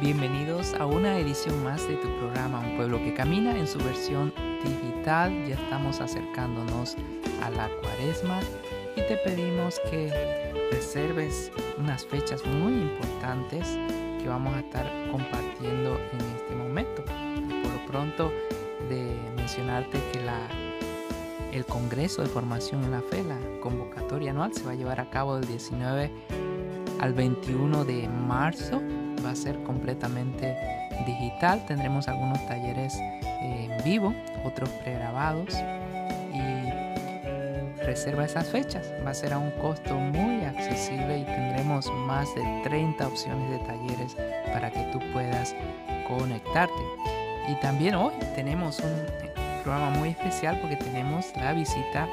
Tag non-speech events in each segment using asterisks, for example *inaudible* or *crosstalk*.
Bienvenidos a una edición más de tu programa Un pueblo que camina en su versión digital. Ya estamos acercándonos a la cuaresma y te pedimos que reserves unas fechas muy importantes que vamos a estar compartiendo en este momento. por lo pronto de mencionarte que la, el Congreso de Formación en la Fe, la convocatoria anual, se va a llevar a cabo del 19 al 21 de marzo. Va a ser completamente digital. Tendremos algunos talleres en vivo, otros pregrabados y reserva esas fechas. Va a ser a un costo muy accesible y tendremos más de 30 opciones de talleres para que tú puedas conectarte. Y también hoy tenemos un programa muy especial porque tenemos la visita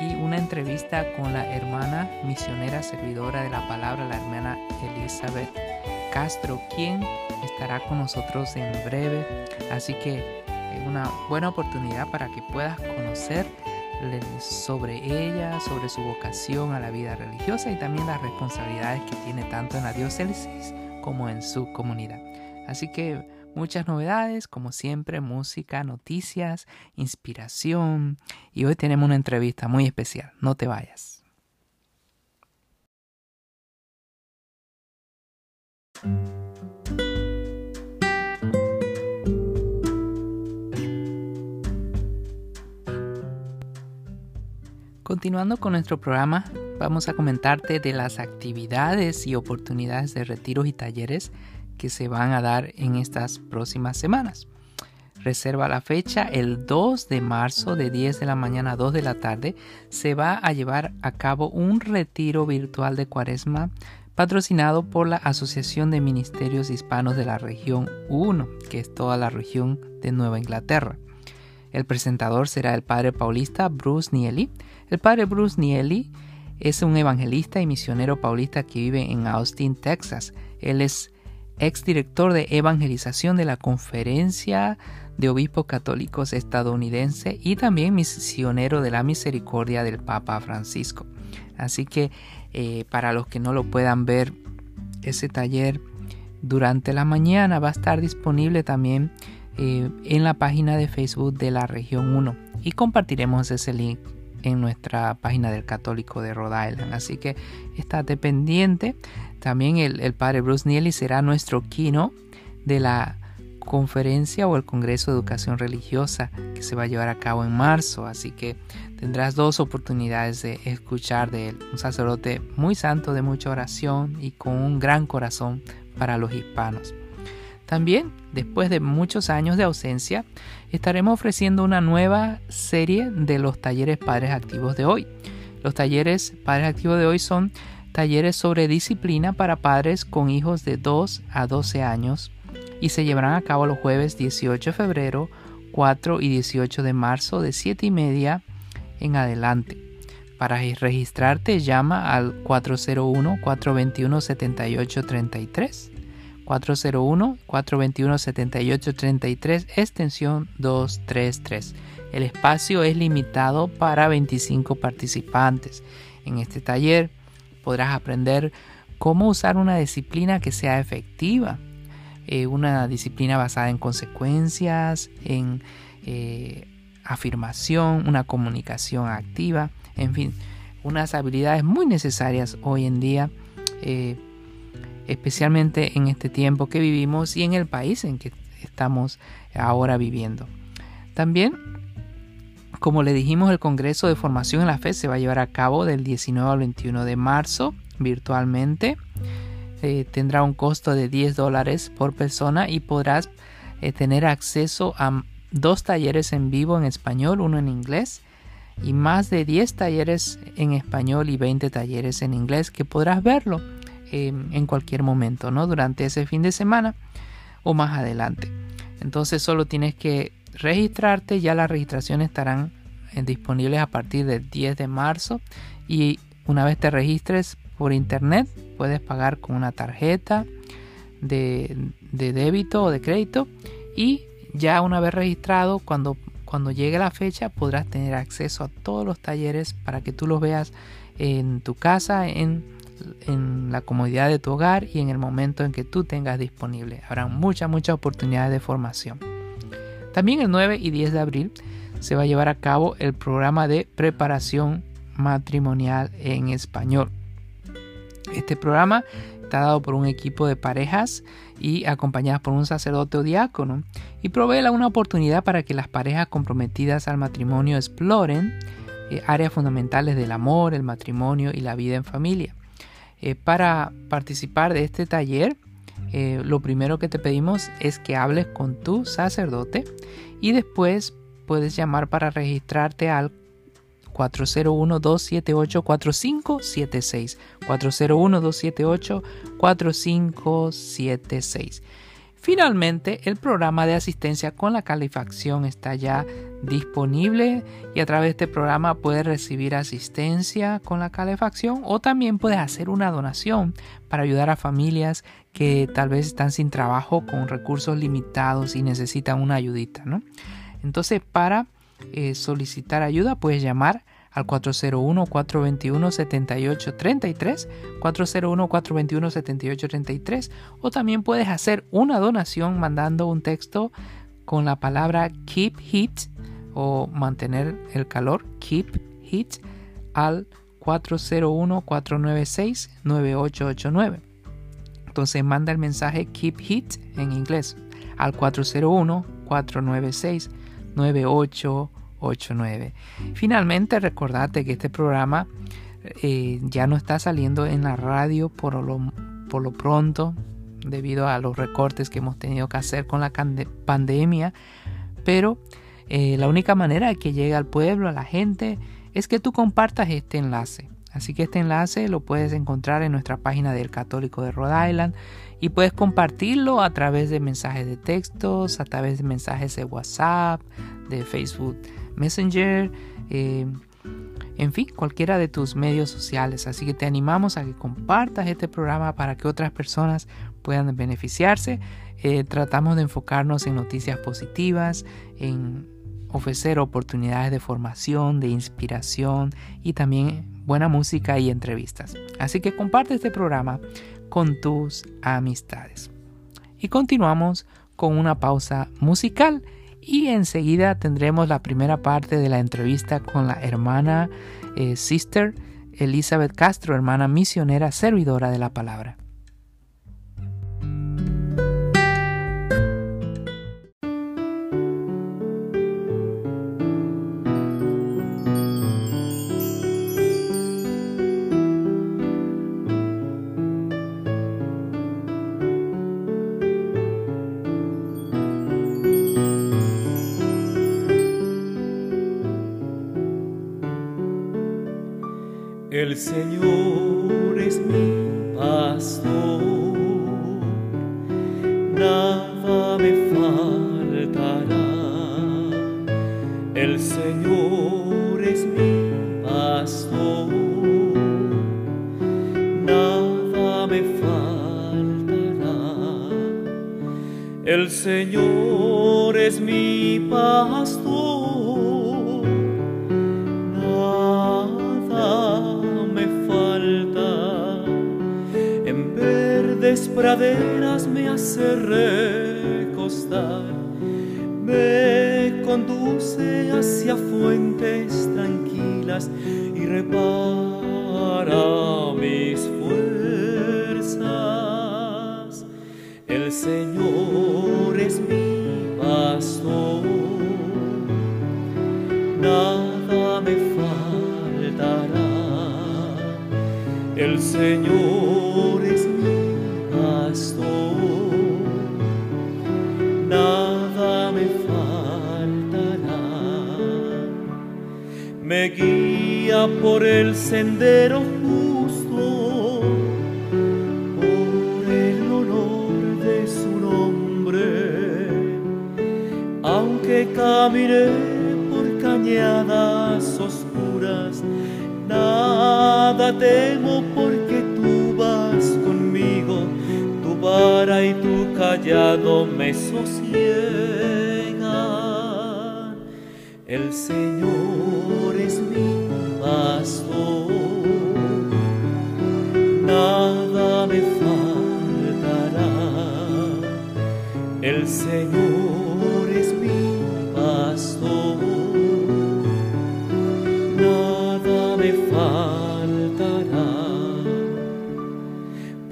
y una entrevista con la hermana misionera servidora de la palabra, la hermana Elizabeth Castro, quien estará con nosotros en breve. Así que es una buena oportunidad para que puedas conocer sobre ella, sobre su vocación a la vida religiosa y también las responsabilidades que tiene tanto en la diócesis como en su comunidad. Así que Muchas novedades, como siempre, música, noticias, inspiración. Y hoy tenemos una entrevista muy especial. No te vayas. Continuando con nuestro programa, vamos a comentarte de las actividades y oportunidades de retiros y talleres que se van a dar en estas próximas semanas. Reserva la fecha el 2 de marzo de 10 de la mañana a 2 de la tarde. Se va a llevar a cabo un retiro virtual de cuaresma patrocinado por la Asociación de Ministerios Hispanos de la región 1, que es toda la región de Nueva Inglaterra. El presentador será el padre paulista Bruce Nieli. El padre Bruce Nieli es un evangelista y misionero paulista que vive en Austin, Texas. Él es exdirector de evangelización de la Conferencia de Obispos Católicos estadounidense y también misionero de la misericordia del Papa Francisco. Así que eh, para los que no lo puedan ver, ese taller durante la mañana va a estar disponible también eh, en la página de Facebook de la región 1 y compartiremos ese link en nuestra página del Católico de Rhode Island. Así que estate pendiente. También el, padre Bruce Nieli será nuestro kino de la conferencia o el Congreso de Educación Religiosa que se va a llevar a cabo en marzo. Así que tendrás dos oportunidades de escuchar de él. Un sacerdote muy santo, de mucha oración y con un gran corazón para los hispanos. También, después de muchos años de ausencia, estaremos ofreciendo una nueva serie de los talleres Padres Activos de hoy. Los talleres Padres Activos de hoy son talleres sobre disciplina para padres con hijos de 2 a 12 años y se llevarán a cabo los jueves 18 de febrero, 4 y 18 de marzo de 7 y media en adelante. Para registrarte llama al 401-421-7833. 401-421-7833, extensión 233. El espacio es limitado para 25 participantes. En este taller podrás aprender cómo usar una disciplina que sea efectiva, eh, una disciplina basada en consecuencias, en eh, afirmación, una comunicación activa, en fin, unas habilidades muy necesarias hoy en día, eh, especialmente en este tiempo que vivimos y en el país en que estamos ahora viviendo. También como le dijimos, el Congreso de Formación en la Fe se va a llevar a cabo del 19 al 21 de marzo virtualmente. Eh, tendrá un costo de 10 dólares por persona y podrás eh, tener acceso a dos talleres en vivo en español, uno en inglés y más de 10 talleres en español y 20 talleres en inglés que podrás verlo eh, en cualquier momento, ¿no? Durante ese fin de semana o más adelante. Entonces solo tienes que registrarte. Ya las registraciones estarán eh, disponibles a partir del 10 de marzo y una vez te registres por internet puedes pagar con una tarjeta de, débito o de crédito y ya una vez registrado cuando, cuando llegue la fecha podrás tener acceso a todos los talleres para que tú los veas en tu casa en en la comodidad de tu hogar y en el momento en que tú tengas disponible. Habrá muchas, muchas oportunidades de formación. También el 9 y 10 de abril se va a llevar a cabo el programa de preparación matrimonial en español. Este programa está dado por un equipo de parejas y acompañadas por un sacerdote o diácono y provee una oportunidad para que las parejas comprometidas al matrimonio exploren eh, áreas fundamentales del amor, el matrimonio y la vida en familia. Eh, para participar de este taller, eh, lo primero que te pedimos es que hables con tu sacerdote y después puedes llamar para registrarte al 401-278-4576. 401-278-4576. Finalmente, el programa de asistencia con la calefacción está ya disponible y a través de este programa puedes recibir asistencia con la calefacción o también puedes hacer una donación para ayudar a familias que tal vez están sin trabajo con recursos limitados y necesitan una ayudita. Entonces, para eh, solicitar ayuda, puedes llamar al 401-421-7833, 401-421-7833 o también puedes hacer una donación mandando un texto con la palabra keep heat o mantener el calor, keep heat al 401-496-9889. Entonces manda el mensaje keep heat en inglés al 401-496-9889. 89. Finalmente, recordate que este programa eh, ya no está saliendo en la radio por lo, por lo pronto, debido a los recortes que hemos tenido que hacer con la pandemia, pero eh, la única manera de que llegue al pueblo, a la gente, es que tú compartas este enlace. Así que este enlace lo puedes encontrar en nuestra página del Católico de Rhode Island y puedes compartirlo a través de mensajes de textos, a través de mensajes de WhatsApp, de Facebook Messenger, eh, en fin, cualquiera de tus medios sociales. Así que te animamos a que compartas este programa para que otras personas puedan beneficiarse. Eh, tratamos de enfocarnos en noticias positivas, en ofrecer oportunidades de formación, de inspiración y también buena música y entrevistas. Así que comparte este programa con tus amistades. Y continuamos con una pausa musical y enseguida tendremos la primera parte de la entrevista con la hermana eh, Sister Elizabeth Castro, hermana misionera servidora de la palabra. Y repara mis fuerzas. Por el sendero justo, por el honor de su nombre, aunque camine por cañadas oscuras, nada temo porque vara y tu callado me sosiega. El Señor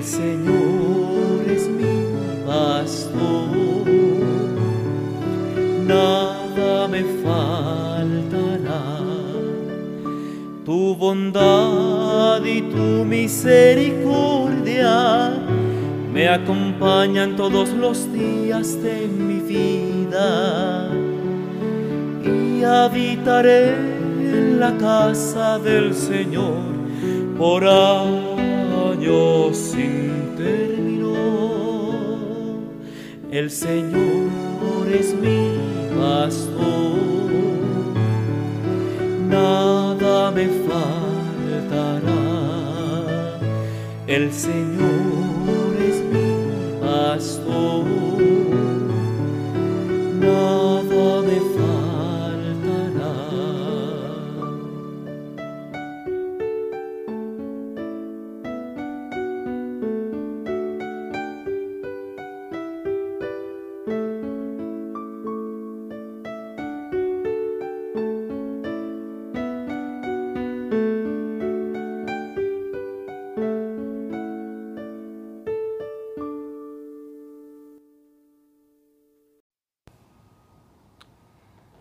El Señor es mi pastor, nada me faltará. Tu bondad y tu misericordia me acompañan todos los días de mi vida y habitaré en la casa del Señor por años sin El Señor es mi pastor, nada me faltará. El Señor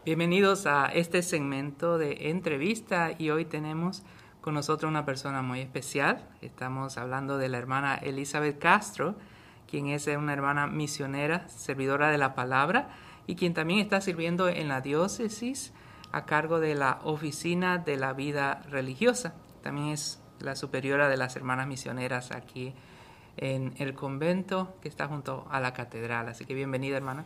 Bienvenidos a este segmento de entrevista y hoy tenemos con nosotros una persona muy especial. Estamos hablando de la hermana Elizabeth Castro, quien es una hermana misionera, servidora de la palabra y quien también está sirviendo en la diócesis a cargo de la oficina de la vida religiosa. También es la superiora de las hermanas misioneras aquí en el convento que está junto a la catedral. Así que bienvenida hermana.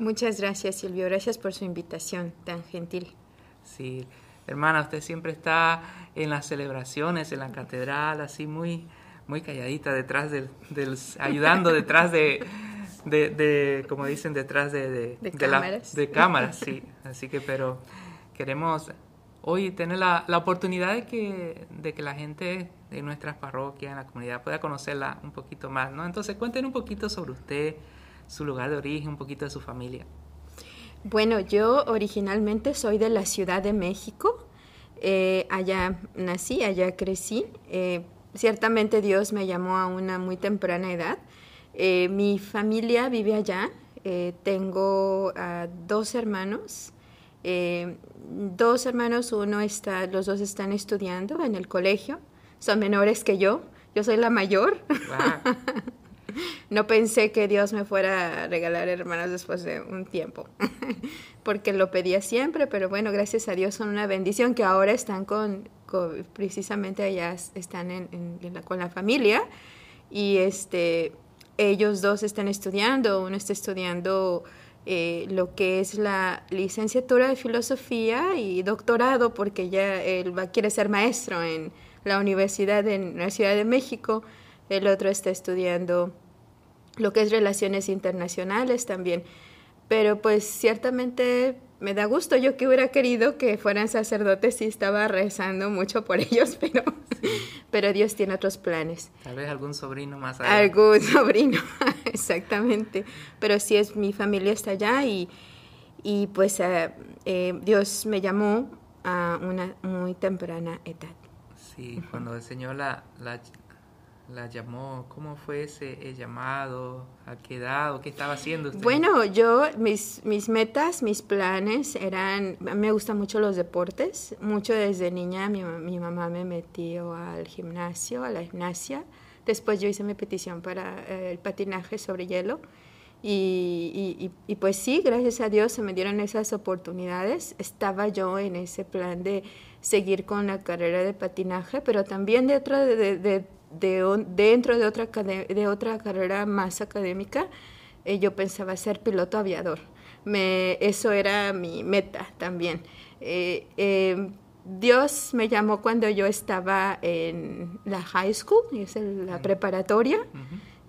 Muchas gracias, Silvio. Gracias por su invitación tan gentil. Sí, hermana, usted siempre está en las celebraciones, en la catedral, así muy, muy calladita, detrás del, del ayudando detrás de, de, de, como dicen, detrás de, de, De la- cámaras. de cámaras, sí. Así que, pero queremos hoy tener la, la oportunidad de que, de que la gente de nuestras parroquias, en la comunidad, pueda conocerla un poquito más, ¿no? Entonces, cuéntenos un poquito sobre usted, su lugar de origen, un poquito de su familia. Bueno, yo originalmente soy de la Ciudad de México. Eh, allá nací, allá crecí. Eh, ciertamente Dios me llamó a una muy temprana edad. Eh, mi familia vive allá. Tengo dos hermanos. Dos hermanos, uno está, los dos están estudiando en el colegio. Son menores que yo. Yo soy la mayor. Wow. *laughs* *laughs* No pensé que Dios me fuera a regalar hermanos después de un tiempo, *laughs* porque lo pedía siempre, pero bueno, gracias a Dios son una bendición que ahora están con, precisamente allá están en- en la- con la familia y este, ellos dos están estudiando, uno está estudiando eh, lo que es la licenciatura de filosofía y doctorado, porque ya él va, quiere ser maestro en la universidad en la Ciudad de México, el otro está estudiando lo que es relaciones internacionales también. Pero pues ciertamente me da gusto. Yo que hubiera querido que fueran sacerdotes y estaba rezando mucho por *laughs* ellos, pero, pero Dios tiene otros planes. Tal vez algún sobrino más adelante. Algún *laughs* sobrino, exactamente. Pero sí es mi familia está allá y, y pues eh, eh, Dios me llamó a una muy temprana edad. Sí, cuando el Señor la, la, la llamó, ¿cómo fue ese llamado? ¿A qué edad qué estaba haciendo usted? Bueno, yo, mis, mis metas, mis planes eran, me gustan mucho los deportes, mucho desde niña mi, mi mamá me metió al gimnasio, a la gimnasia, después yo hice mi petición para eh, el patinaje sobre hielo Y, y, pues sí, gracias a Dios se me dieron esas oportunidades. Estaba yo en ese plan de seguir con la carrera de patinaje, pero también dentro de, de, dentro de otra, de otra carrera más académica, eh, yo pensaba ser piloto aviador. Me, eso era mi meta también. Eh, eh, Dios me llamó cuando yo estaba en la high school, es la preparatoria.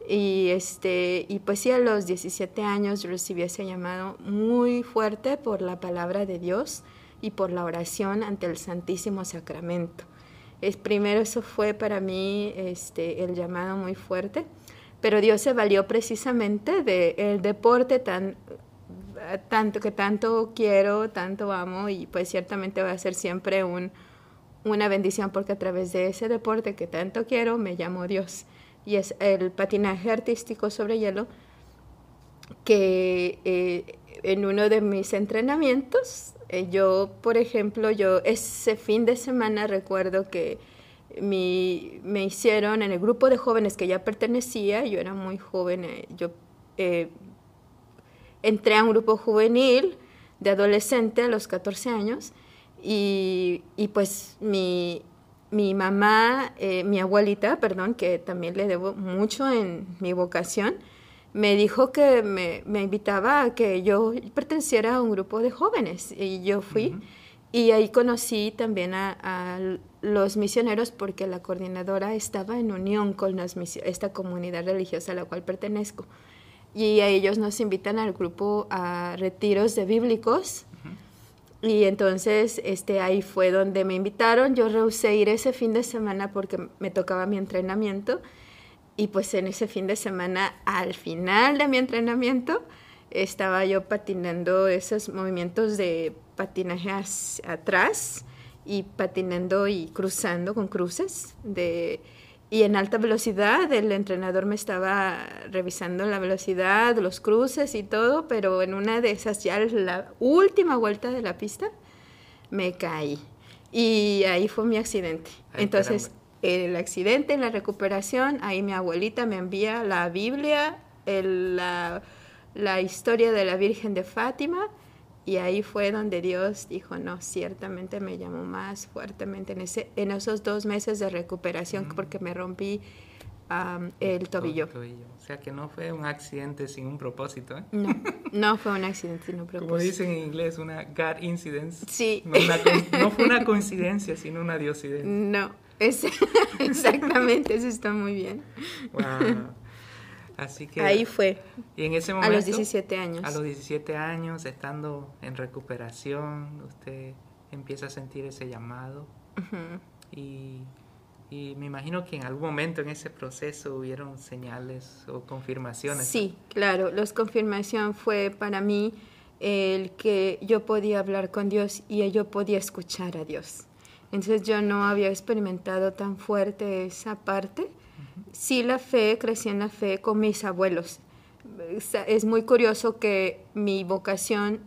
Y, este, y pues sí, a los 17 años recibí ese llamado muy fuerte por la palabra de Dios y por la oración ante el Santísimo Sacramento. Es, primero eso fue para mí este, el llamado muy fuerte, pero Dios se valió precisamente del deporte tan tanto que tanto quiero, tanto amo y pues ciertamente va a ser siempre un, una bendición porque a través de ese deporte que tanto quiero me llamo Dios. Y es el patinaje artístico sobre hielo que eh, en uno de mis entrenamientos eh, yo por ejemplo yo ese fin de semana recuerdo que me hicieron en el grupo de jóvenes que ya pertenecía yo era muy joven eh, yo entré a un grupo juvenil de adolescente a los 14 años y, y pues mi, mi mamá, eh, mi abuelita, perdón, que también le debo mucho en mi vocación, me dijo que me, me invitaba a que yo perteneciera a un grupo de jóvenes y yo fui. Y ahí conocí también a, a, los misioneros porque la coordinadora estaba en unión con las, esta comunidad religiosa a la cual pertenezco y a ellos nos invitan al grupo a retiros de bíblicos. Y entonces este, ahí fue donde me invitaron. Yo rehusé ir ese fin de semana porque me tocaba mi entrenamiento. Y pues en ese fin de semana, al final de mi entrenamiento, estaba yo patinando esos movimientos de patinaje atrás y patinando y cruzando con cruces de y en alta velocidad. El entrenador me estaba revisando la velocidad, los cruces y todo, pero en una de esas, ya la última vuelta de la pista, me caí. Y ahí fue mi accidente. Entonces, el accidente, la recuperación, ahí mi abuelita me envía la Biblia, la, la historia de la Virgen de Fátima y ahí fue donde Dios dijo, no, ciertamente me llamó más fuertemente en, ese, en esos dos meses de recuperación porque me rompí el tobillo. O sea que no fue un accidente sin un propósito. ¿eh? No, *laughs* no fue un accidente sin un propósito. Como dicen en inglés, una God incidence. Sí. No, fue una *laughs* coincidencia, sino una diosidencia. No, es, *laughs* exactamente, eso está muy bien. Wow. Así que... Ahí fue. Y en ese momento... A los 17 años. A los 17 años, estando en recuperación, usted empieza a sentir ese llamado. y, y, me imagino que en algún momento en ese proceso hubieron señales o confirmaciones. Sí, claro. La confirmación fue para mí el que yo podía hablar con Dios y yo podía escuchar a Dios. Entonces yo no había experimentado tan fuerte esa parte sí la fe, crecí en la fe con mis abuelos. Es muy curioso que mi vocación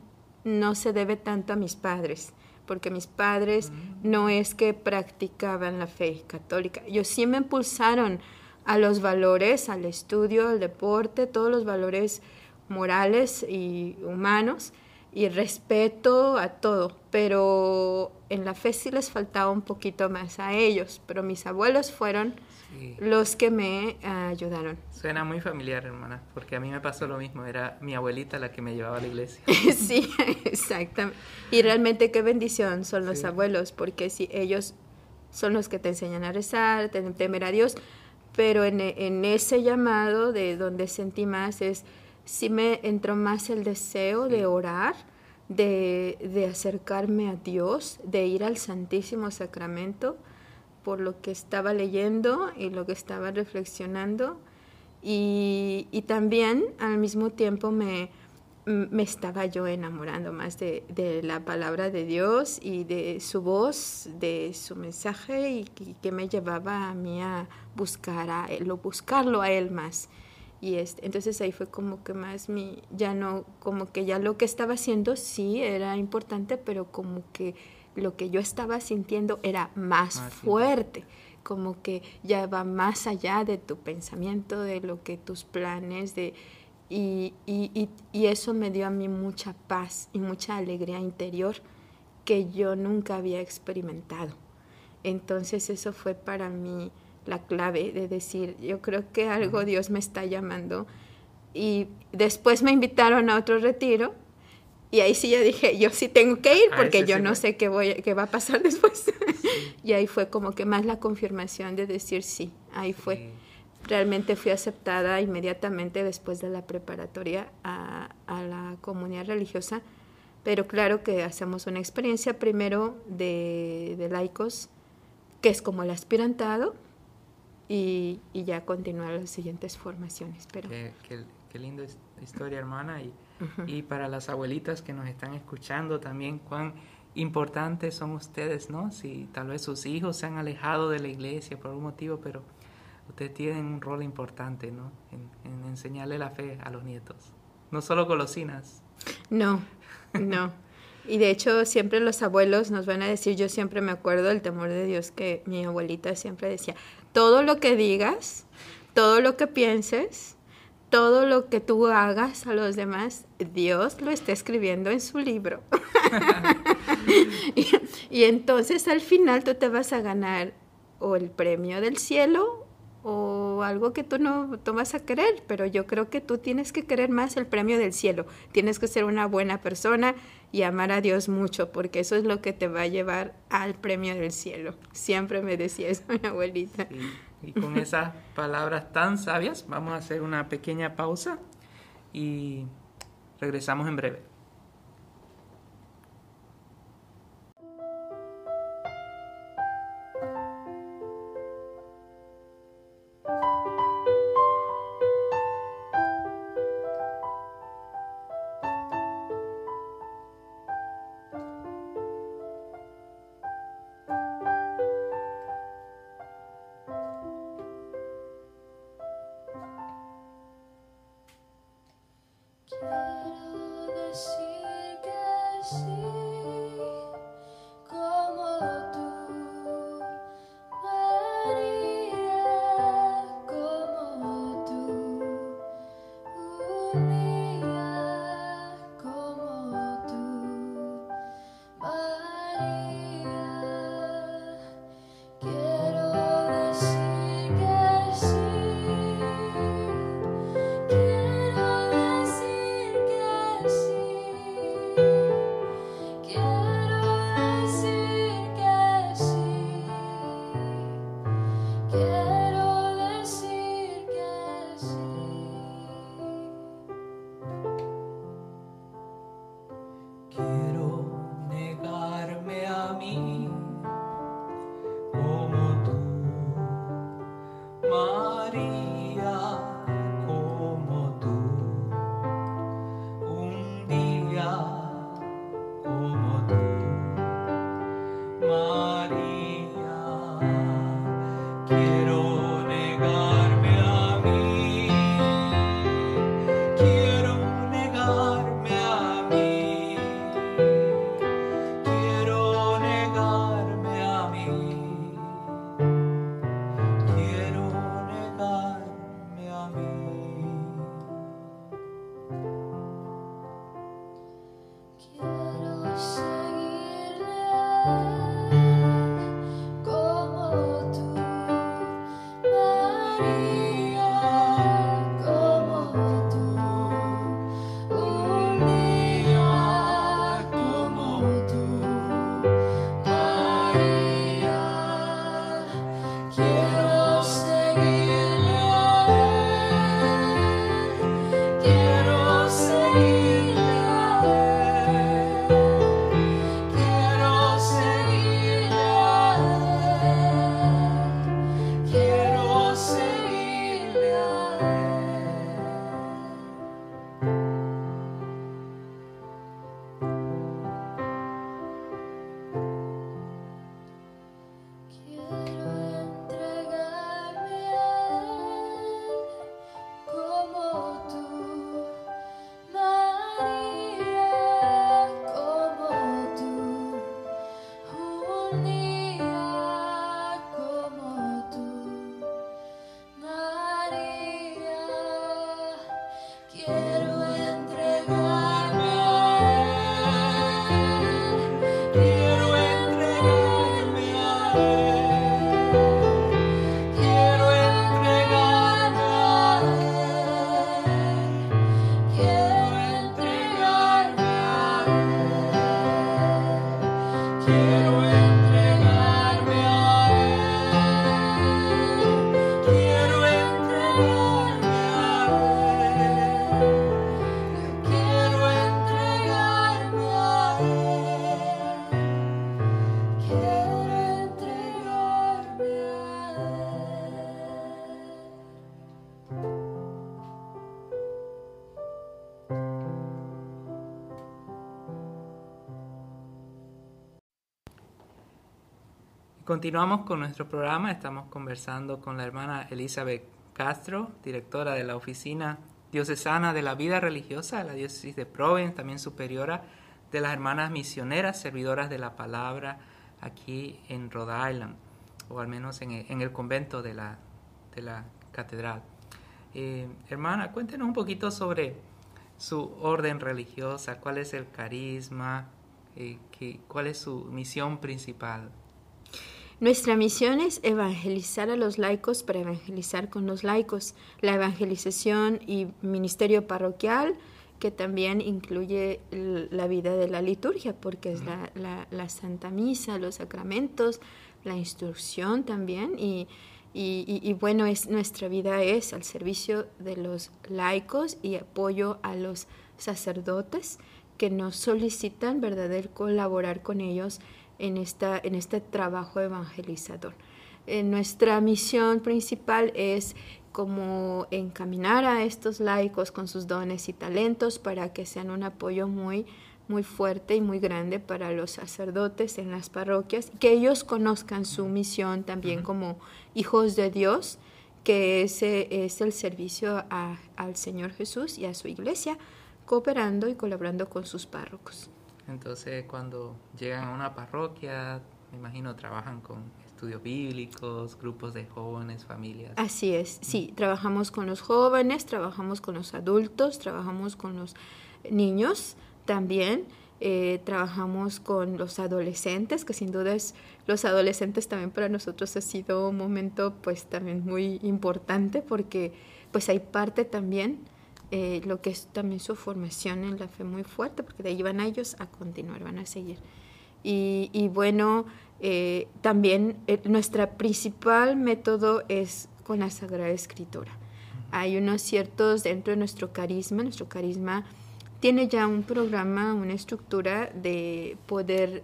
no se debe tanto a mis padres, porque mis padres mm. no es que practicaban la fe católica. Ellos sí me impulsaron a los valores, al estudio, al deporte, todos los valores morales y humanos y respeto a todo, pero en la fe sí les faltaba un poquito más a ellos, pero mis abuelos fueron los que me ayudaron. Suena muy familiar, hermana, porque a mí me pasó lo mismo, era mi abuelita la que me llevaba a la iglesia. *laughs* sí, exactamente. Y realmente qué bendición son los abuelos, porque si ellos son los que te enseñan a rezar, te temer a Dios, pero en, en ese llamado de donde sentí más es, sí me entró más el deseo de orar, de, de acercarme a Dios, de ir al Santísimo Sacramento, por lo que estaba leyendo y lo que estaba reflexionando y, y también al mismo tiempo me, me, estaba yo enamorando más de, de, la palabra de Dios y de su voz, de su mensaje y que, me llevaba a mí a buscar a él, o buscarlo a él más. Y este, entonces ahí fue como que más mi, ya no, como que ya lo que estaba haciendo sí era importante, pero como que lo que yo estaba sintiendo era más fuerte, como que ya va más allá de tu pensamiento, de lo que tus planes, de y, y, y, eso me dio a mí mucha paz y mucha alegría interior que yo nunca había experimentado. Entonces eso fue para mí la clave de decir, yo creo que algo Dios me está llamando. Y después me invitaron a otro retiro y ahí sí ya dije, yo sí tengo que ir porque yo no sé qué, voy, qué va a pasar *laughs* después. y ahí fue como que más la confirmación de decir sí, ahí fue. Realmente fui aceptada inmediatamente después de la preparatoria a, a la comunidad religiosa, pero claro que hacemos una experiencia primero de, de laicos, que es como el aspirantado, y, y ya continuar las siguientes formaciones. Pero... Qué, qué, linda historia, hermana. Y, y para las abuelitas que nos están escuchando también, cuán importantes son ustedes, ¿no? Si tal vez sus hijos se han alejado de la iglesia por algún motivo, pero ustedes tienen un rol importante, ¿no? En, en enseñarle la fe a los nietos. No solo golosinas. No, no. Y de hecho siempre los abuelos nos van a decir, yo siempre me acuerdo del temor de Dios que mi abuelita siempre decía, todo lo que digas, todo lo que pienses, todo lo que tú hagas a los demás, Dios lo está escribiendo en su libro. *laughs* *laughs* y, y, entonces al final tú te vas a ganar o el premio del cielo o algo que tú no, vas a querer, pero yo creo que tú tienes que querer más el premio del cielo. Tienes que ser una buena persona y amar a Dios mucho, porque eso es lo que te va a llevar al premio del cielo. Siempre me decía eso *laughs* mi abuelita. Y con esas palabras tan sabias, vamos a hacer una pequeña pausa y regresamos en breve. Continuamos con nuestro programa. Estamos conversando con la hermana Elizabeth Castro, directora de la Oficina Diocesana de la Vida Religiosa de la Diócesis de Provence, también superiora de las hermanas misioneras, servidoras de la palabra aquí en Rhode Island, o al menos en el, convento de la, de la catedral. Eh, hermana, cuéntenos un poquito sobre su orden religiosa, cuál es el carisma, eh, cuál es su misión principal. Nuestra misión es evangelizar a los laicos para evangelizar con los laicos. La evangelización y ministerio parroquial, que también incluye la vida de la liturgia, porque es la, Santa Misa, los sacramentos, la instrucción también. Y, y, bueno, es, nuestra vida es al servicio de los laicos y apoyo a los sacerdotes que nos solicitan, ¿verdad?, colaborar con ellos en, esta, en este trabajo evangelizador. Eh, nuestra misión principal es como encaminar a estos laicos con sus dones y talentos para que sean un apoyo muy muy fuerte y muy grande para los sacerdotes en las parroquias, que ellos conozcan su misión también como hijos de Dios, que ese es el servicio al Señor Jesús y a su iglesia, cooperando y colaborando con sus párrocos. Entonces, cuando llegan a una parroquia, me imagino trabajan con estudios bíblicos, grupos de jóvenes, familias. Así es, sí, trabajamos con los jóvenes, trabajamos con los adultos, trabajamos con los niños también. Eh, trabajamos con los adolescentes, que sin duda es, los adolescentes también para nosotros ha sido un momento pues también muy importante porque pues hay parte también eh, lo que es también su formación en la fe muy fuerte, porque de ahí van ellos a continuar, van a seguir. Y, bueno, eh, también eh, nuestra principal método es con la Sagrada Escritura. Hay unos ciertos dentro de nuestro carisma, nuestro carisma tiene ya un programa, una estructura de poder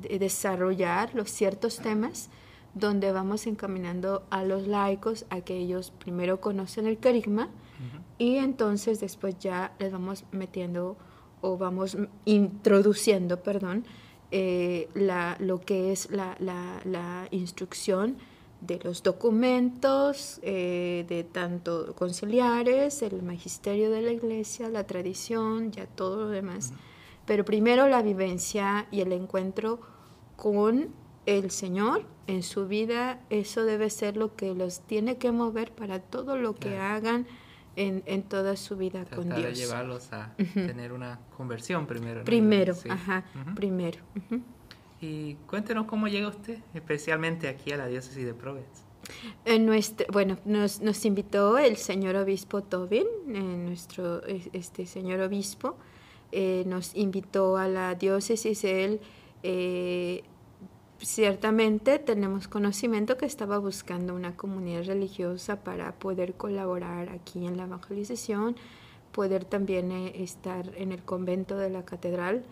desarrollar los ciertos temas donde vamos encaminando a los laicos a que ellos primero conocen el carisma, y entonces después ya les vamos metiendo o vamos introduciendo, perdón, eh, la, lo que es la, la, instrucción de los documentos, eh, de tanto conciliares, el magisterio de la iglesia, la tradición, ya todo lo demás. Pero primero la vivencia y el encuentro con el Señor en su vida, eso debe ser lo que los tiene que mover para todo lo que hagan en, en toda su vida con Dios. de llevarlos a tener una conversión primero. Primero, ajá, primero. Y cuéntenos cómo llega usted, especialmente aquí a la diócesis de. En nuestro, bueno, nos, nos invitó el señor obispo Tobin, eh, nuestro este señor obispo, eh, nos invitó a la diócesis, él eh, ciertamente tenemos conocimiento que estaba buscando una comunidad religiosa para poder colaborar aquí en la evangelización, poder también eh, estar en el convento de la catedral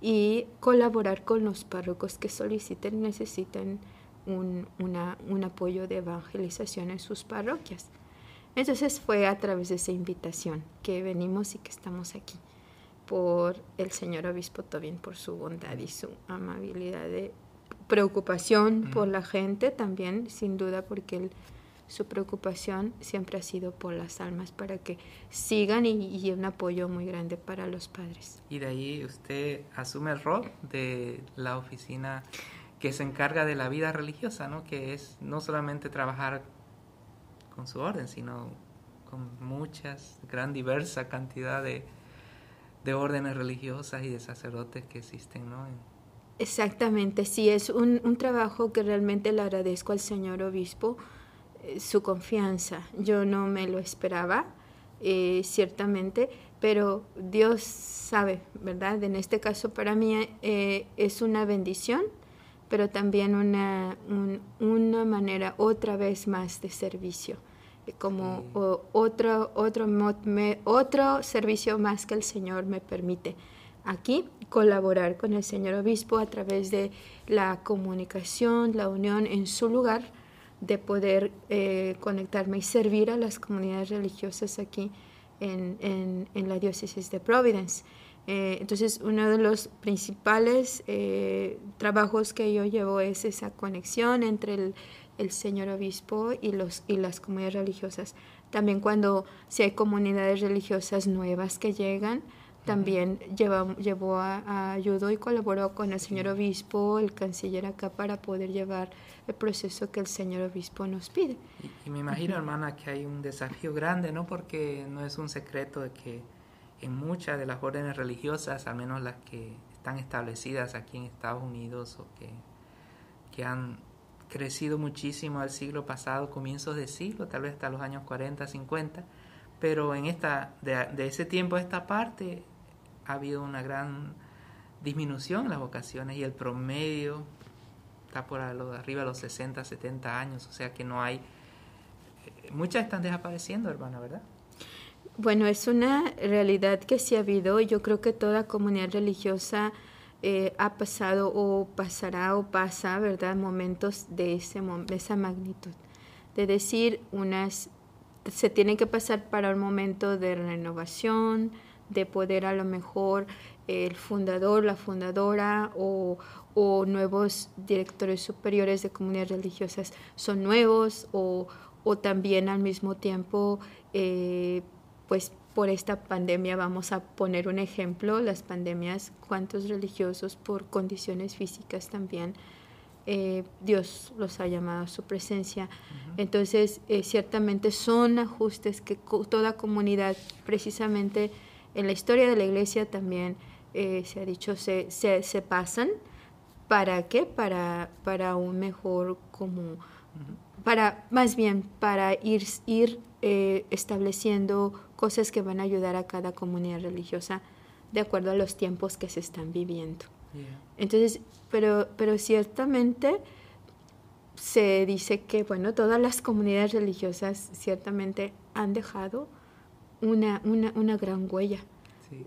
y colaborar con los párrocos que soliciten, necesiten un, un apoyo de evangelización en sus parroquias. Entonces fue a través de esa invitación que venimos y que estamos aquí por el señor obispo Tobin, por su bondad y su amabilidad de preocupación por la gente también, sin duda, porque su preocupación siempre ha sido por las almas, para que sigan y, un apoyo muy grande para los padres. Y de ahí usted asume el rol de la oficina que se encarga de la vida religiosa, ¿no? que es no solamente trabajar con su orden, sino con muchas, gran diversa cantidad de, de órdenes religiosas y de sacerdotes que existen ¿no? Exactamente, sí, es un, un, trabajo que realmente le agradezco al señor obispo, eh, su confianza. Yo no me lo esperaba, eh, ciertamente, pero Dios sabe, ¿verdad? En este caso para mí eh, es una bendición, pero también una, una manera otra vez más de servicio, como otro, otro, otro servicio más que el Señor me permite aquí colaborar con el señor obispo a través de la comunicación, la unión en su lugar, de poder eh, conectarme y servir a las comunidades religiosas aquí en, en, la diócesis de Providence. Eh, entonces, uno de los principales eh, trabajos que yo llevo es esa conexión entre el, el, señor obispo y, los, y las comunidades religiosas. También cuando si hay comunidades religiosas nuevas que llegan, también lleva, llevó a, ayudó y colaboró con el señor obispo, el canciller acá, para poder llevar el proceso que el señor obispo nos pide. Y, y me imagino, hermana, que hay un desafío grande, ¿no? Porque no es un secreto de que en muchas de las órdenes religiosas, al menos las que están establecidas aquí en Estados Unidos o que, que han crecido muchísimo al siglo pasado, comienzos de siglo, tal vez hasta los años 40, 50, pero en esta, de, de ese tiempo a esta parte ha habido una gran disminución en las vocaciones y el promedio está por arriba de los 60, 70 años, o sea que no hay, eh, muchas están desapareciendo, hermana, ¿verdad? Bueno, es una realidad que sí ha habido. Yo creo que toda comunidad religiosa eh, ha pasado o pasará o pasa, ¿verdad? Momentos de, ese, de esa magnitud. De decir, unas se tiene que pasar para un momento de renovación, de poder a lo mejor el fundador, la fundadora o, o nuevos directores superiores de comunidades religiosas son nuevos o, o también al mismo tiempo eh, pues por esta pandemia vamos a poner un ejemplo, las pandemias, cuántos religiosos por condiciones físicas también eh, Dios los ha llamado a su presencia. Entonces, eh, ciertamente son ajustes que toda comunidad, precisamente en la historia de la iglesia también eh, se ha dicho, se, se, se, pasan. ¿Para qué? Para, para un mejor como... Para, más bien, para ir, ir estableciendo cosas que van a ayudar a cada comunidad religiosa de acuerdo a los tiempos que se están viviendo. Entonces, pero, pero ciertamente se dice que, bueno, todas las comunidades religiosas ciertamente han dejado una, una, una gran huella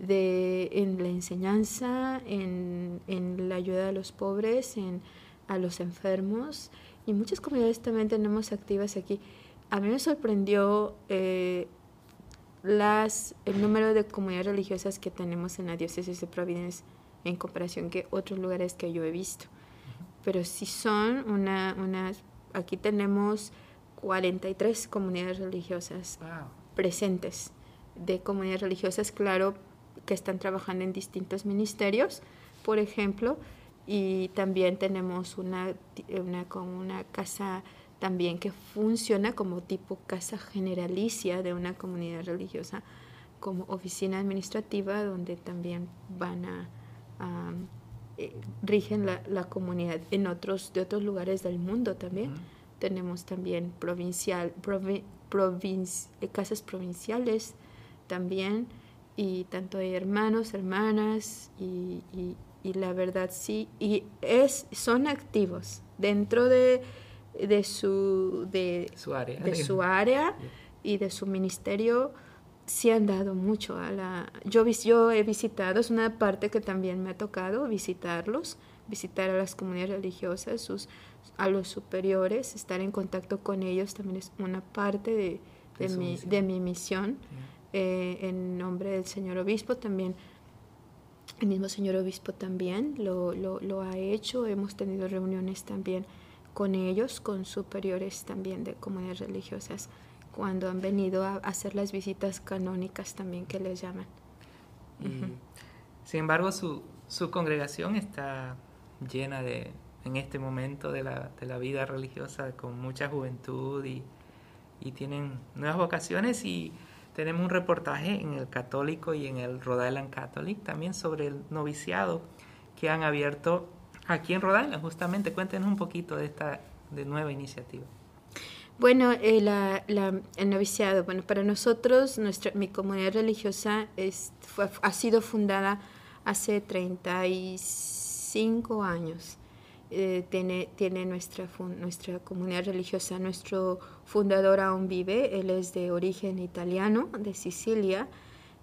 de, en la enseñanza, en, en, la ayuda a los pobres, en, a los enfermos, y muchas comunidades también tenemos activas aquí. A mí me sorprendió eh, las, el número de comunidades religiosas que tenemos en la diócesis de Providence en comparación que otros lugares que yo he visto. Pero sí son una, unas, aquí tenemos 43 comunidades religiosas presentes, de comunidades religiosas, claro, que están trabajando en distintos ministerios, por ejemplo, y también tenemos una, una, una casa también que funciona como tipo casa generalicia de una comunidad religiosa, como oficina administrativa donde también van a, eh, rigen la, la, comunidad en otros de otros lugares del mundo también. Tenemos también provincial, eh, casas provinciales también y tanto hay hermanos, hermanas y, y, y la verdad sí, y es, son activos dentro de de su, de, su área, de su *laughs* área y de su ministerio sí han dado mucho a la yo yo he visitado es una parte que también me ha tocado visitarlos visitar a las comunidades religiosas sus a los superiores estar en contacto con ellos también es una parte de, de, mi, de mi misión eh, en nombre del señor obispo también el mismo señor obispo también lo, lo, lo ha hecho hemos tenido reuniones también con ellos, con superiores también de comunidades religiosas, cuando han venido a hacer las visitas canónicas también que les llaman. Sin embargo, su, su, congregación está llena de, en este momento de la, de la vida religiosa, con mucha juventud y, y tienen nuevas vocaciones y tenemos un reportaje en el Católico y en el Rhode Island Catholic también sobre el noviciado que han abierto aquí en Rhode justamente. Cuéntenos un poquito de esta de nueva iniciativa. Bueno, eh, la, el noviciado, bueno, para nosotros, nuestra, mi comunidad religiosa es, fue, ha sido fundada hace 35 años. Eh, tiene, tiene nuestra, nuestra comunidad religiosa, nuestro fundador aún vive, él es de origen italiano, de Sicilia,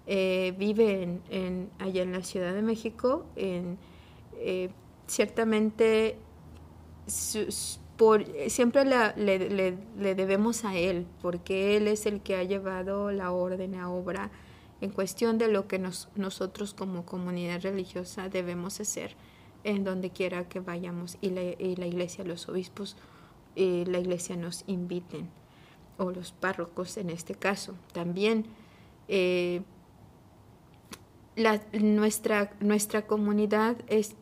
eh, vive en, en, allá en la Ciudad de México, en, eh, ciertamente por, siempre le, debemos a Él, porque Él es el que ha llevado la orden a obra en cuestión de lo que nos, nosotros como comunidad religiosa debemos hacer en donde quiera que vayamos y la, la iglesia, los obispos, eh, la iglesia nos inviten, o los párrocos en este caso. También eh, la, nuestra, nuestra comunidad es,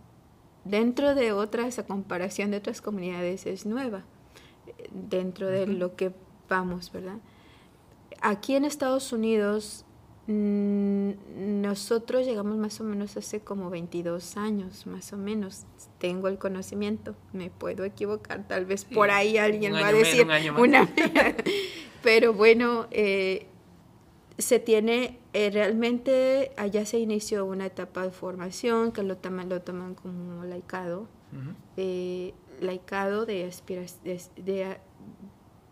dentro de otras, a comparación de otras comunidades, es nueva, dentro de lo que vamos, ¿verdad? Aquí en Estados Unidos nosotros llegamos más o menos hace como 22 años, más o menos. Tengo el conocimiento, me puedo equivocar, tal vez por ahí alguien va a decir una... Pero bueno, eh, se tiene, eh, realmente allá se inició una etapa de formación que lo toman, lo toman como laicado, eh, laicado de, de,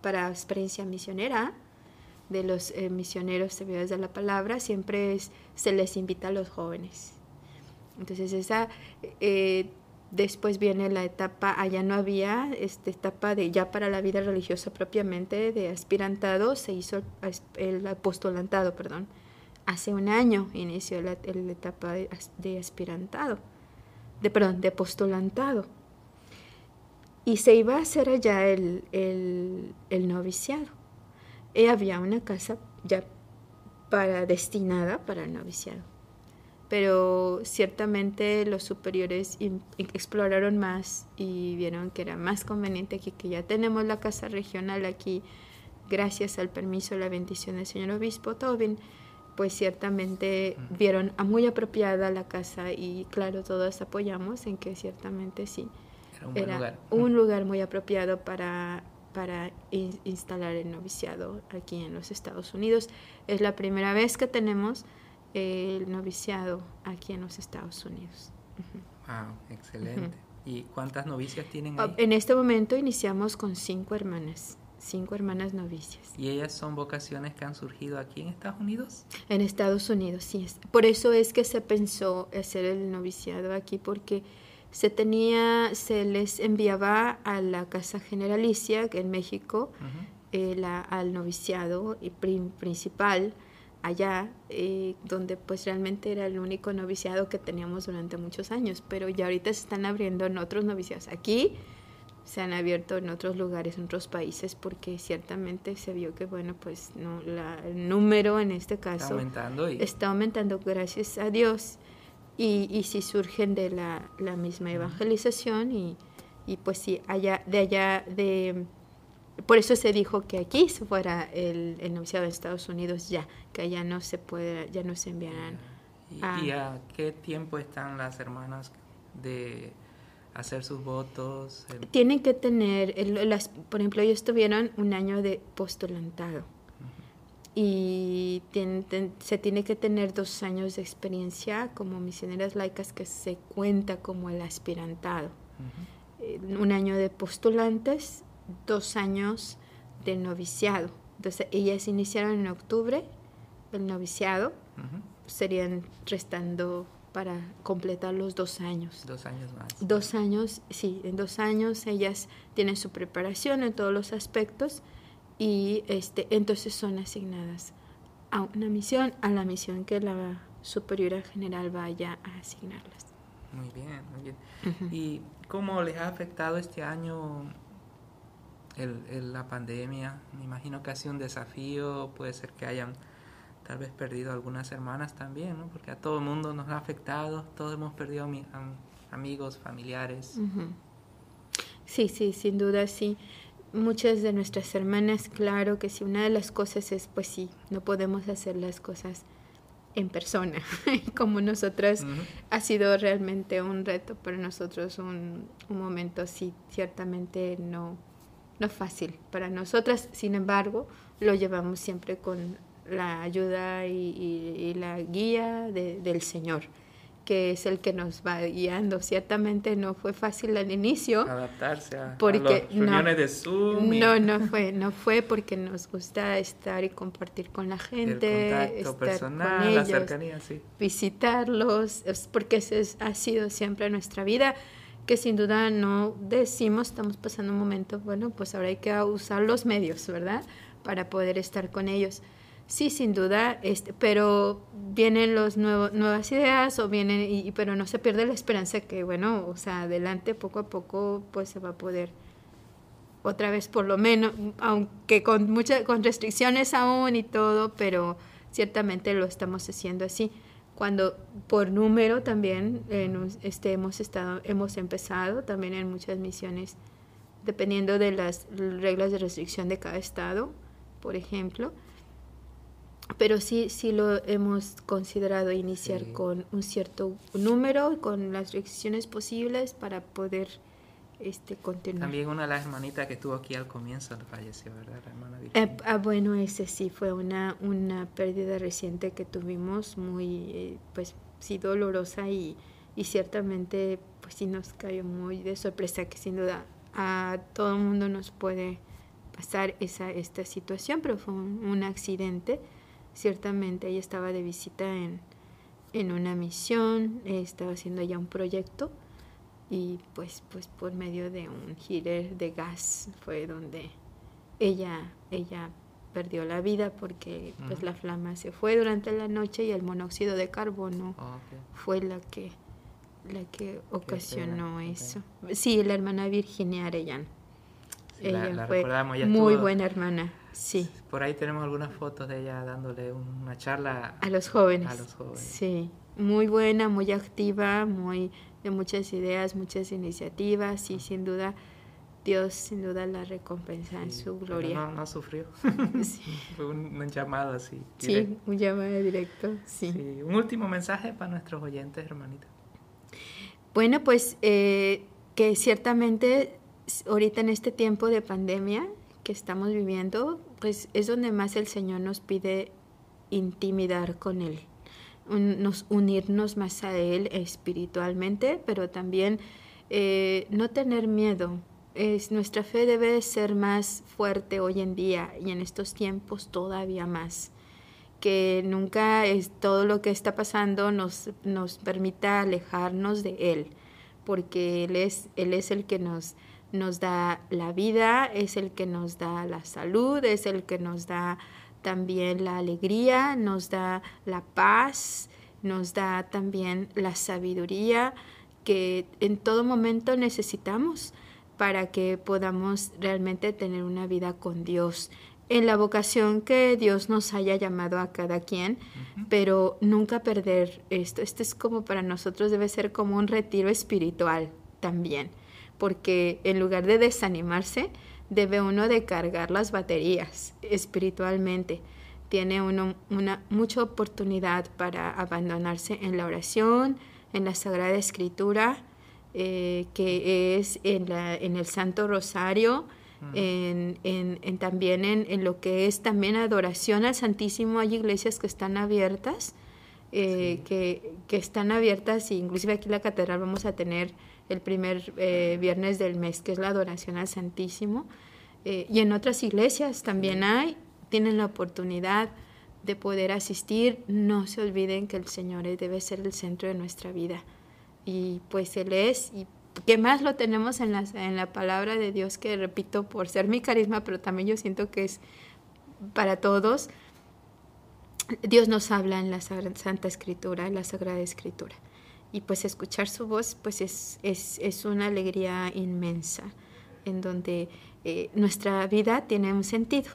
para experiencia misionera de los eh, misioneros servidores de la palabra, siempre es, se les invita a los jóvenes. Entonces esa, eh, después viene la etapa, allá no había esta etapa de ya para la vida religiosa propiamente de aspirantado, se hizo el, apostolantado, perdón. Hace un año inició la, etapa de, aspirantado, de, perdón, de apostolantado. Y se iba a hacer allá el, el noviciado y había una casa ya para, destinada para el noviciado. Pero ciertamente los superiores exploraron más y vieron que era más conveniente aquí, que ya tenemos la casa regional aquí, gracias al permiso y la bendición del señor obispo Tobin, pues ciertamente vieron a muy apropiada la casa y claro, todos apoyamos en que ciertamente sí. Era un, lugar. un lugar muy apropiado para para instalar el noviciado aquí en los Estados Unidos. Es la primera vez que tenemos el noviciado aquí en los Estados Unidos. Wow, excelente. ¿Y cuántas novicias tienen ahí? En este momento iniciamos con cinco hermanas, cinco hermanas novicias. ¿Y ellas son vocaciones que han surgido aquí en Estados Unidos? En Estados Unidos, sí. Por eso es que se pensó hacer el noviciado aquí, porque se tenía, se les enviaba a la Casa Generalicia, que en México, eh, al noviciado principal allá, eh, donde pues realmente era el único noviciado que teníamos durante muchos años, pero ya ahorita se están abriendo en otros noviciados. Aquí se han abierto en otros lugares, en otros países, porque ciertamente se vio que, bueno, pues no, el número en este caso está aumentando, está aumentando gracias a Dios y, y si surgen de la, la misma evangelización y, y, pues sí, allá, de allá, de... Por eso se dijo que aquí fuera el, el noviciado de Estados Unidos ya, que allá no se puede, ya no se enviarán. ¿Y a, qué tiempo están las hermanas de hacer sus votos? Tienen que tener, las, por ejemplo, ellos tuvieron un año de postulantado y se tiene que tener dos años de experiencia como misioneras laicas que se cuenta como el aspirantado. Eh, un año de postulantes, dos años de noviciado. Entonces, ellas iniciaron en octubre el noviciado, serían restando para completar los dos años. Dos años más. Dos años, sí, en dos años ellas tienen su preparación en todos los aspectos y este, entonces son asignadas a una misión, a la misión que la superiora general vaya a asignarlas. Muy bien, muy bien. ¿Y cómo les ha afectado este año el, la pandemia? Me imagino que ha sido un desafío, puede ser que hayan tal vez perdido algunas hermanas también, ¿no? porque a todo el mundo nos ha afectado, todos hemos perdido amigos, familiares. Sí, sí, sin duda sí muchas de nuestras hermanas, claro que si una de las cosas es, pues sí, no podemos hacer las cosas en persona. *laughs* Como nosotras, ha sido realmente un reto para nosotros, un, un, momento así, ciertamente no, no fácil para nosotras. Sin embargo, lo llevamos siempre con la ayuda y, la guía del Señor que es el que nos va guiando. Ciertamente no fue fácil al inicio. Adaptarse a, porque, las reuniones de Zoom. No, no *laughs* fue, no fue porque nos gusta estar y compartir con la gente, estar personal, con ellos, la cercanía, sí. visitarlos, es porque ese ha sido siempre nuestra vida que sin duda no decimos, estamos pasando un momento, bueno, pues ahora hay que usar los medios, ¿verdad? Para poder estar con ellos. Sí, sin duda, este, pero vienen los nuevos, nuevas ideas o vienen, y, pero no se pierde la esperanza que, bueno, o sea, adelante poco a poco pues se va a poder otra vez por lo menos, aunque con muchas con restricciones aún y todo, pero ciertamente lo estamos haciendo así. Cuando por número también este, hemos, estado, hemos empezado también en muchas misiones, dependiendo de las reglas de restricción de cada estado, por ejemplo pero sí, sí lo hemos considerado iniciar con un cierto número, con las reacciones posibles para poder este, continuar. También una de las hermanitas que estuvo aquí al comienzo falleció, ¿verdad? La hermana eh, ah, bueno, ese sí fue una, una pérdida reciente que tuvimos, muy, eh, pues sí, dolorosa y, y ciertamente, pues sí nos cayó muy de sorpresa que sin duda a todo el mundo nos puede pasar esa, esta situación, pero fue un accidente Ciertamente ella estaba de visita en, en una misión, estaba haciendo ya un proyecto y pues, pues por medio de un heater de gas fue donde ella, ella perdió la vida porque pues la flama se fue durante la noche y el monóxido de carbono ah, fue la que la que ocasionó eso. Sí, la hermana Virginia Arellano. ella fue muy buena hermana. Sí. Por ahí tenemos algunas fotos de ella dándole una charla a los jóvenes. Sí, muy buena, muy activa, muy de muchas ideas, muchas iniciativas y sin duda Dios sin duda la recompensa en su gloria. No, no, sufrió. *laughs* sí. *laughs* Fue un, llamado así. Sí, un llamado directo. Sí. Un último mensaje para nuestros oyentes, hermanita. Bueno, pues eh, que ciertamente ahorita en este tiempo de pandemia estamos viviendo, pues es donde más el Señor nos pide intimidar con Él, nos, unirnos más a Él espiritualmente, pero también eh, no tener miedo. Es, nuestra fe debe ser más fuerte hoy en día y en estos tiempos todavía más. Que nunca es todo lo que está pasando nos, nos permita alejarnos de Él, porque Él es, Él es el que nos nos da la vida, es el que nos da la salud, es el que nos da también la alegría, nos da la paz, nos da también la sabiduría que en todo momento necesitamos para que podamos realmente tener una vida con Dios. En la vocación que Dios nos haya llamado a cada quien, pero nunca perder esto. Esto es como para nosotros debe ser como un retiro espiritual también porque en lugar de desanimarse, debe uno de cargar las baterías espiritualmente. Tiene uno una mucha oportunidad para abandonarse en la oración, en la Sagrada Escritura, eh, que es en, la, en, el Santo Rosario, en, en, también en, lo que es también adoración al Santísimo. Hay iglesias que están abiertas, eh, que, que, están abiertas, e inclusive aquí en la catedral vamos a tener el primer eh, viernes del mes, que es la adoración al Santísimo. Eh, y en otras iglesias también hay, tienen la oportunidad de poder asistir. No se olviden que el Señor debe ser el centro de nuestra vida. Y pues Él es, y que más lo tenemos en la, en la palabra de Dios, que repito, por ser mi carisma, pero también yo siento que es para todos. Dios nos habla en la Santa Escritura, en la Sagrada Escritura y pues escuchar su voz pues es, es, es una alegría inmensa en donde eh, nuestra vida tiene un sentido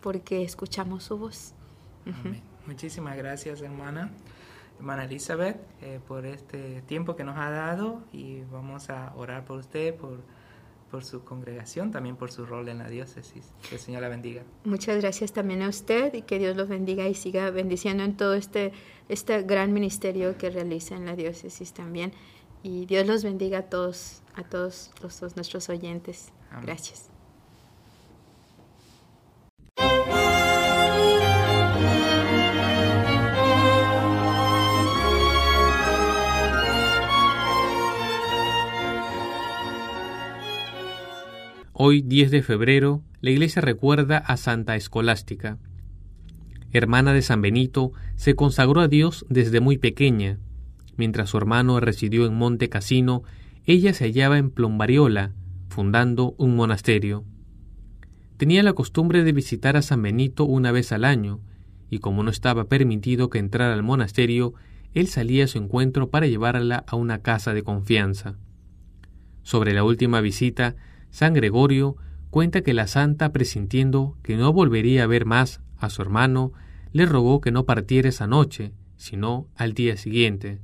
porque escuchamos su voz. Muchísimas gracias hermana, hermana Elizabeth, eh, por este tiempo que nos ha dado y vamos a orar por usted, por por su congregación, también por su rol en la diócesis. Que el Señor la bendiga. Muchas gracias también a usted y que Dios los bendiga y siga bendiciendo en todo este, este gran ministerio que realiza en la diócesis también. Y Dios los bendiga a todos, a todos los, nuestros oyentes. Gracias. Hoy, 10 de febrero, la iglesia recuerda a Santa Escolástica. Hermana de San Benito, se consagró a Dios desde muy pequeña. Mientras su hermano residió en Monte Cassino, ella se hallaba en Plombariola, fundando un monasterio. Tenía la costumbre de visitar a San Benito una vez al año, y como no estaba permitido que entrara al monasterio, él salía a su encuentro para llevarla a una casa de confianza. Sobre la última visita, San Gregorio cuenta que la santa, presintiendo que no volvería a ver más a su hermano, le rogó que no partiera esa noche, sino al día siguiente.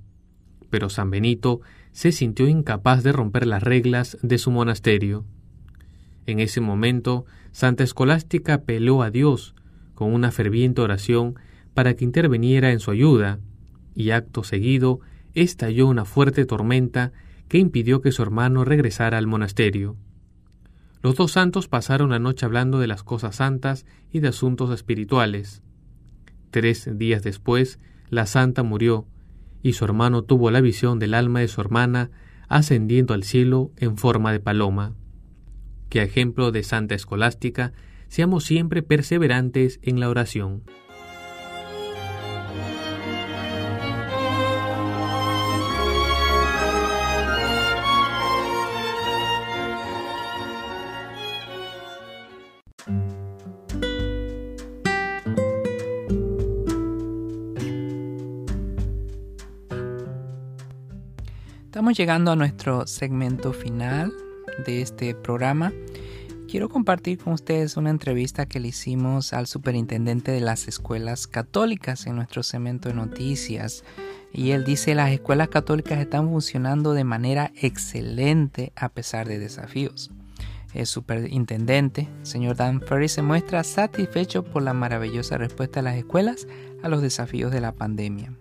Pero San Benito se sintió incapaz de romper las reglas de su monasterio. En ese momento, Santa Escolástica apeló a Dios con una ferviente oración para que interviniera en su ayuda, y acto seguido estalló una fuerte tormenta que impidió que su hermano regresara al monasterio. Los dos santos pasaron la noche hablando de las cosas santas y de asuntos espirituales. Tres días después, la santa murió, y su hermano tuvo la visión del alma de su hermana ascendiendo al cielo en forma de paloma. Que a ejemplo de Santa Escolástica, seamos siempre perseverantes en la oración. Llegando a nuestro segmento final de este programa. Quiero compartir con ustedes una entrevista que le hicimos al superintendente de las escuelas católicas en nuestro segmento de noticias. Y él dice las escuelas católicas están funcionando de manera excelente a pesar de desafíos. El superintendente, señor Dan Ferry, se muestra satisfecho por la maravillosa respuesta de las escuelas a los desafíos de la pandemia.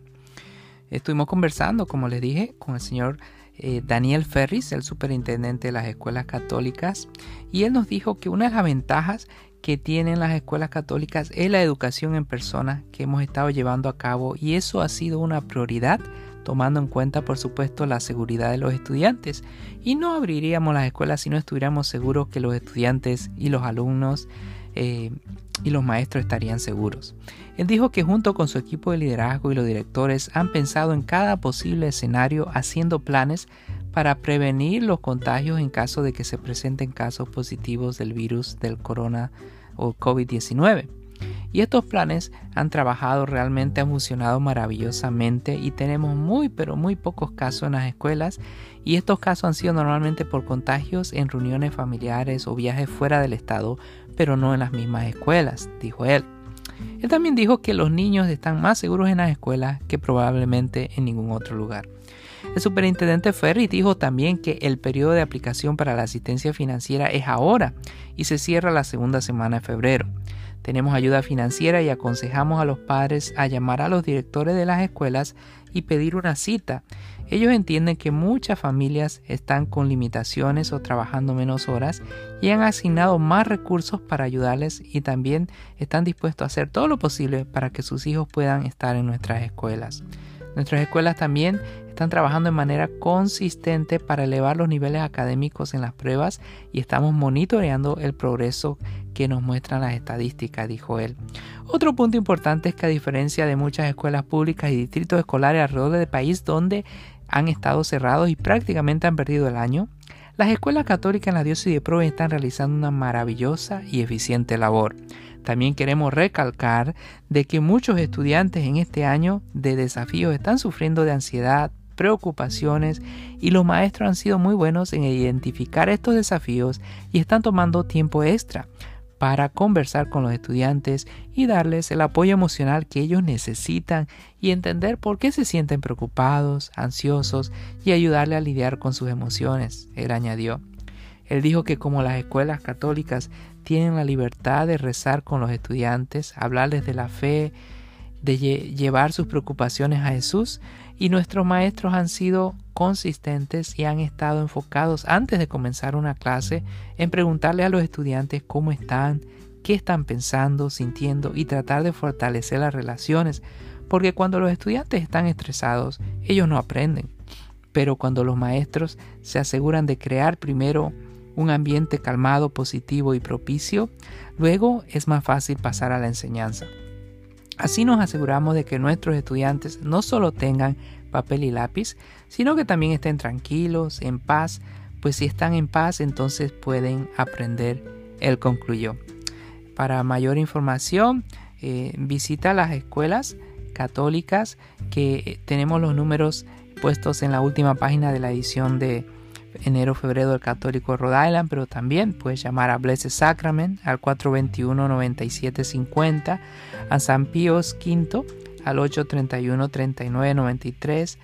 Estuvimos conversando, como les dije, con el señor eh, Daniel Ferris, el superintendente de las escuelas católicas, y él nos dijo que una de las ventajas que tienen las escuelas católicas es la educación en persona que hemos estado llevando a cabo y eso ha sido una prioridad tomando en cuenta por supuesto la seguridad de los estudiantes y no abriríamos las escuelas si no estuviéramos seguros que los estudiantes y los alumnos eh, y los maestros estarían seguros. Él dijo que junto con su equipo de liderazgo y los directores han pensado en cada posible escenario haciendo planes para prevenir los contagios en caso de que se presenten casos positivos del virus del corona o COVID-19. Y estos planes han trabajado realmente, han funcionado maravillosamente y tenemos muy pero muy pocos casos en las escuelas y estos casos han sido normalmente por contagios en reuniones familiares o viajes fuera del estado, pero no en las mismas escuelas, dijo él. Él también dijo que los niños están más seguros en las escuelas que probablemente en ningún otro lugar. El superintendente Ferry dijo también que el periodo de aplicación para la asistencia financiera es ahora y se cierra la segunda semana de febrero. Tenemos ayuda financiera y aconsejamos a los padres a llamar a los directores de las escuelas y pedir una cita. Ellos entienden que muchas familias están con limitaciones o trabajando menos horas y han asignado más recursos para ayudarles y también están dispuestos a hacer todo lo posible para que sus hijos puedan estar en nuestras escuelas. Nuestras escuelas también están trabajando de manera consistente para elevar los niveles académicos en las pruebas y estamos monitoreando el progreso que nos muestran las estadísticas, dijo él. Otro punto importante es que a diferencia de muchas escuelas públicas y distritos escolares alrededor del país donde han estado cerrados y prácticamente han perdido el año, las escuelas católicas en la diócesis de Proven están realizando una maravillosa y eficiente labor. También queremos recalcar de que muchos estudiantes en este año de desafíos están sufriendo de ansiedad, preocupaciones y los maestros han sido muy buenos en identificar estos desafíos y están tomando tiempo extra para conversar con los estudiantes y darles el apoyo emocional que ellos necesitan y entender por qué se sienten preocupados, ansiosos y ayudarle a lidiar con sus emociones, él añadió. Él dijo que como las escuelas católicas tienen la libertad de rezar con los estudiantes, hablarles de la fe, de llevar sus preocupaciones a Jesús, y nuestros maestros han sido consistentes y han estado enfocados antes de comenzar una clase en preguntarle a los estudiantes cómo están, qué están pensando, sintiendo y tratar de fortalecer las relaciones, porque cuando los estudiantes están estresados, ellos no aprenden. Pero cuando los maestros se aseguran de crear primero un ambiente calmado, positivo y propicio, luego es más fácil pasar a la enseñanza. Así nos aseguramos de que nuestros estudiantes no solo tengan papel y lápiz, sino que también estén tranquilos, en paz, pues si están en paz entonces pueden aprender, él concluyó. Para mayor información, eh, visita las escuelas católicas que tenemos los números puestos en la última página de la edición de enero-febrero del Católico de Rhode Island, pero también puedes llamar a Blessed Sacrament al 421-9750, a San Píos V al 831-3993,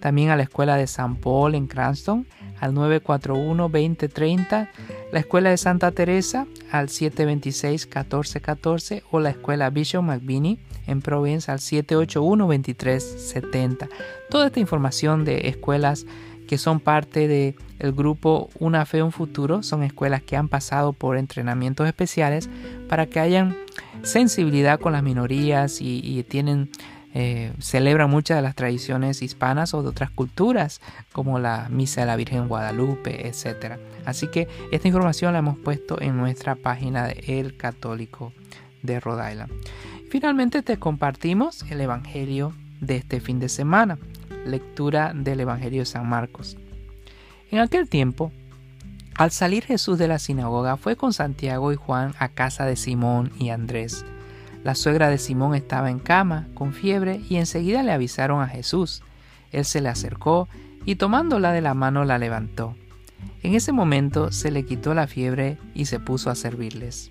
también a la Escuela de San Paul en Cranston al 941-2030, la Escuela de Santa Teresa al 726-1414 o la Escuela Bishop McBinney en Providence al 781-2370. Toda esta información de escuelas que son parte del grupo Una Fe, un Futuro, son escuelas que han pasado por entrenamientos especiales para que hayan sensibilidad con las minorías y, tienen eh, celebran muchas de las tradiciones hispanas o de otras culturas, como la Misa de la Virgen Guadalupe, etc. Así que esta información la hemos puesto en nuestra página de El Católico de Rhode Island. Finalmente te compartimos el Evangelio de este fin de semana, lectura del Evangelio de San Marcos. En aquel tiempo, al salir Jesús de la sinagoga, fue con Santiago y Juan a casa de Simón y Andrés. La suegra de Simón estaba en cama, con fiebre, y enseguida le avisaron a Jesús. Él se le acercó y tomándola de la mano la levantó. En ese momento se le quitó la fiebre y se puso a servirles.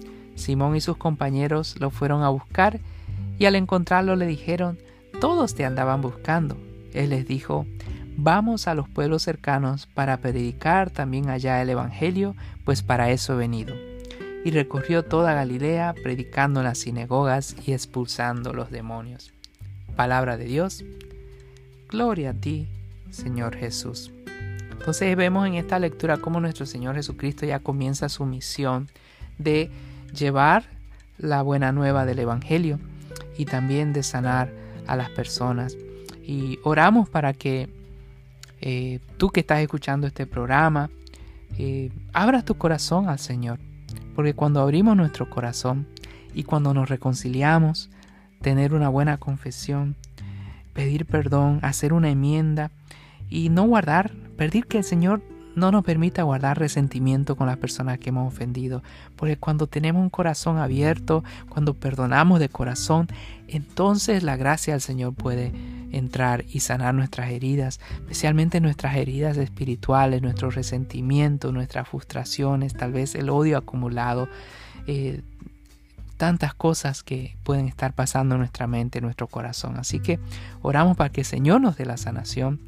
Simón y sus compañeros lo fueron a buscar y al encontrarlo le dijeron, todos te andaban buscando. Él les dijo, vamos a los pueblos cercanos para predicar también allá el Evangelio, pues para eso he venido. Y recorrió toda Galilea, predicando en las sinagogas y expulsando los demonios. Palabra de Dios. Gloria a ti, Señor Jesús. Entonces vemos en esta lectura cómo nuestro Señor Jesucristo ya comienza su misión de llevar la buena nueva del Evangelio y también de sanar a las personas. Y oramos para que eh, tú que estás escuchando este programa, eh, abras tu corazón al Señor. Porque cuando abrimos nuestro corazón y cuando nos reconciliamos, tener una buena confesión, pedir perdón, hacer una enmienda y no guardar, pedir que el Señor no nos permita guardar resentimiento con las personas que hemos ofendido, porque cuando tenemos un corazón abierto, cuando perdonamos de corazón, entonces la gracia del Señor puede entrar y sanar nuestras heridas, especialmente nuestras heridas espirituales, nuestro resentimiento, nuestras frustraciones, tal vez el odio acumulado, eh, tantas cosas que pueden estar pasando en nuestra mente, en nuestro corazón. Así que oramos para que el Señor nos dé la sanación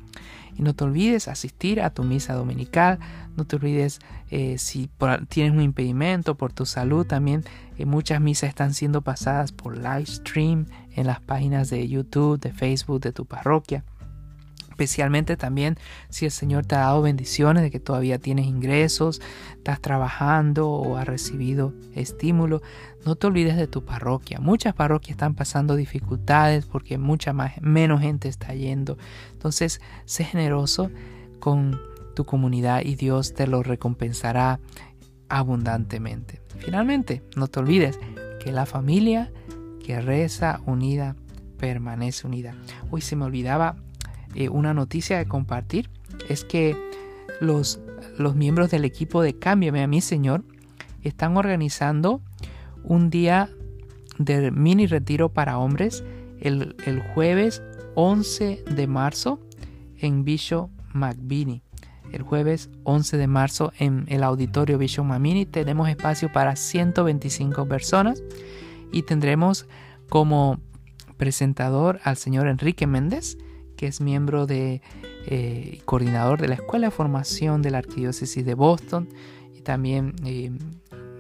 y no te olvides asistir a tu misa dominical. No te olvides eh, si tienes un impedimento por tu salud. También eh, muchas misas están siendo pasadas por live stream en las páginas de YouTube, de Facebook de tu parroquia especialmente también si el Señor te ha dado bendiciones de que todavía tienes ingresos, estás trabajando o has recibido estímulo, no te olvides de tu parroquia. Muchas parroquias están pasando dificultades porque mucha más, menos gente está yendo. Entonces, sé generoso con tu comunidad y Dios te lo recompensará abundantemente. Finalmente, no te olvides que la familia que reza unida permanece unida. Hoy se me olvidaba eh, una noticia de compartir es que los, los miembros del equipo de Cámbiame a mi Señor están organizando un día de mini retiro para hombres el, jueves 11 de marzo en Bishop McBinney. El jueves 11 de marzo en el auditorio Bishop McBinney tenemos espacio para 125 personas y tendremos como presentador al señor Enrique Méndez que es miembro de eh, coordinador de la Escuela de Formación de la Arquidiócesis de Boston y también eh,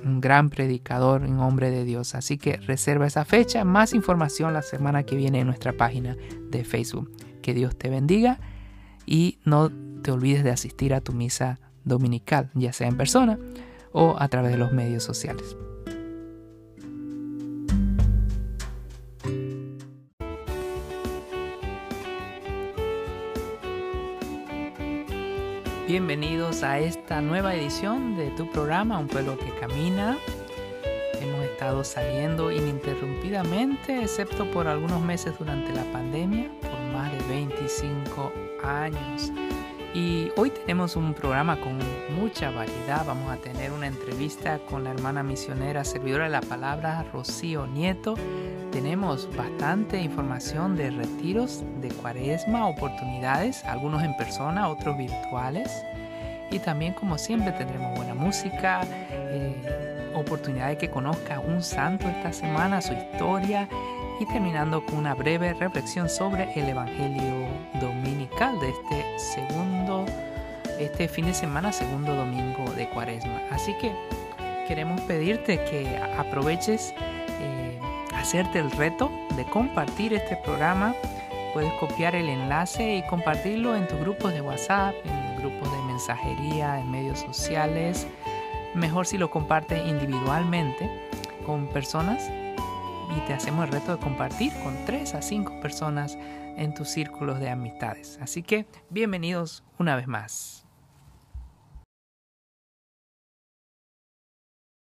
un gran predicador, un hombre de Dios. Así que reserva esa fecha. Más información la semana que viene en nuestra página de Facebook. Que Dios te bendiga y no te olvides de asistir a tu misa dominical, ya sea en persona o a través de los medios sociales. Bienvenidos a esta nueva edición de tu programa Un pueblo que camina. Hemos estado saliendo ininterrumpidamente, excepto por algunos meses durante la pandemia, por más de 25 años. Y hoy tenemos un programa con mucha variedad. Vamos a tener una entrevista con la hermana misionera servidora de la palabra Rocío Nieto. Tenemos bastante información de retiros de cuaresma, oportunidades, algunos en persona, otros virtuales. Y también como siempre tendremos buena música, eh, oportunidad de que conozca un santo esta semana, su historia y terminando con una breve reflexión sobre el Evangelio dominical de este segundo, este fin de semana, segundo domingo de Cuaresma. Así que queremos pedirte que aproveches eh, hacerte el reto de compartir este programa. Puedes copiar el enlace y compartirlo en tus grupos de WhatsApp, en grupos de mensajería, en medios sociales. Mejor si lo compartes individualmente con personas y te hacemos el reto de compartir con 3 a 5 personas en tus círculos de amistades. Así que bienvenidos una vez más.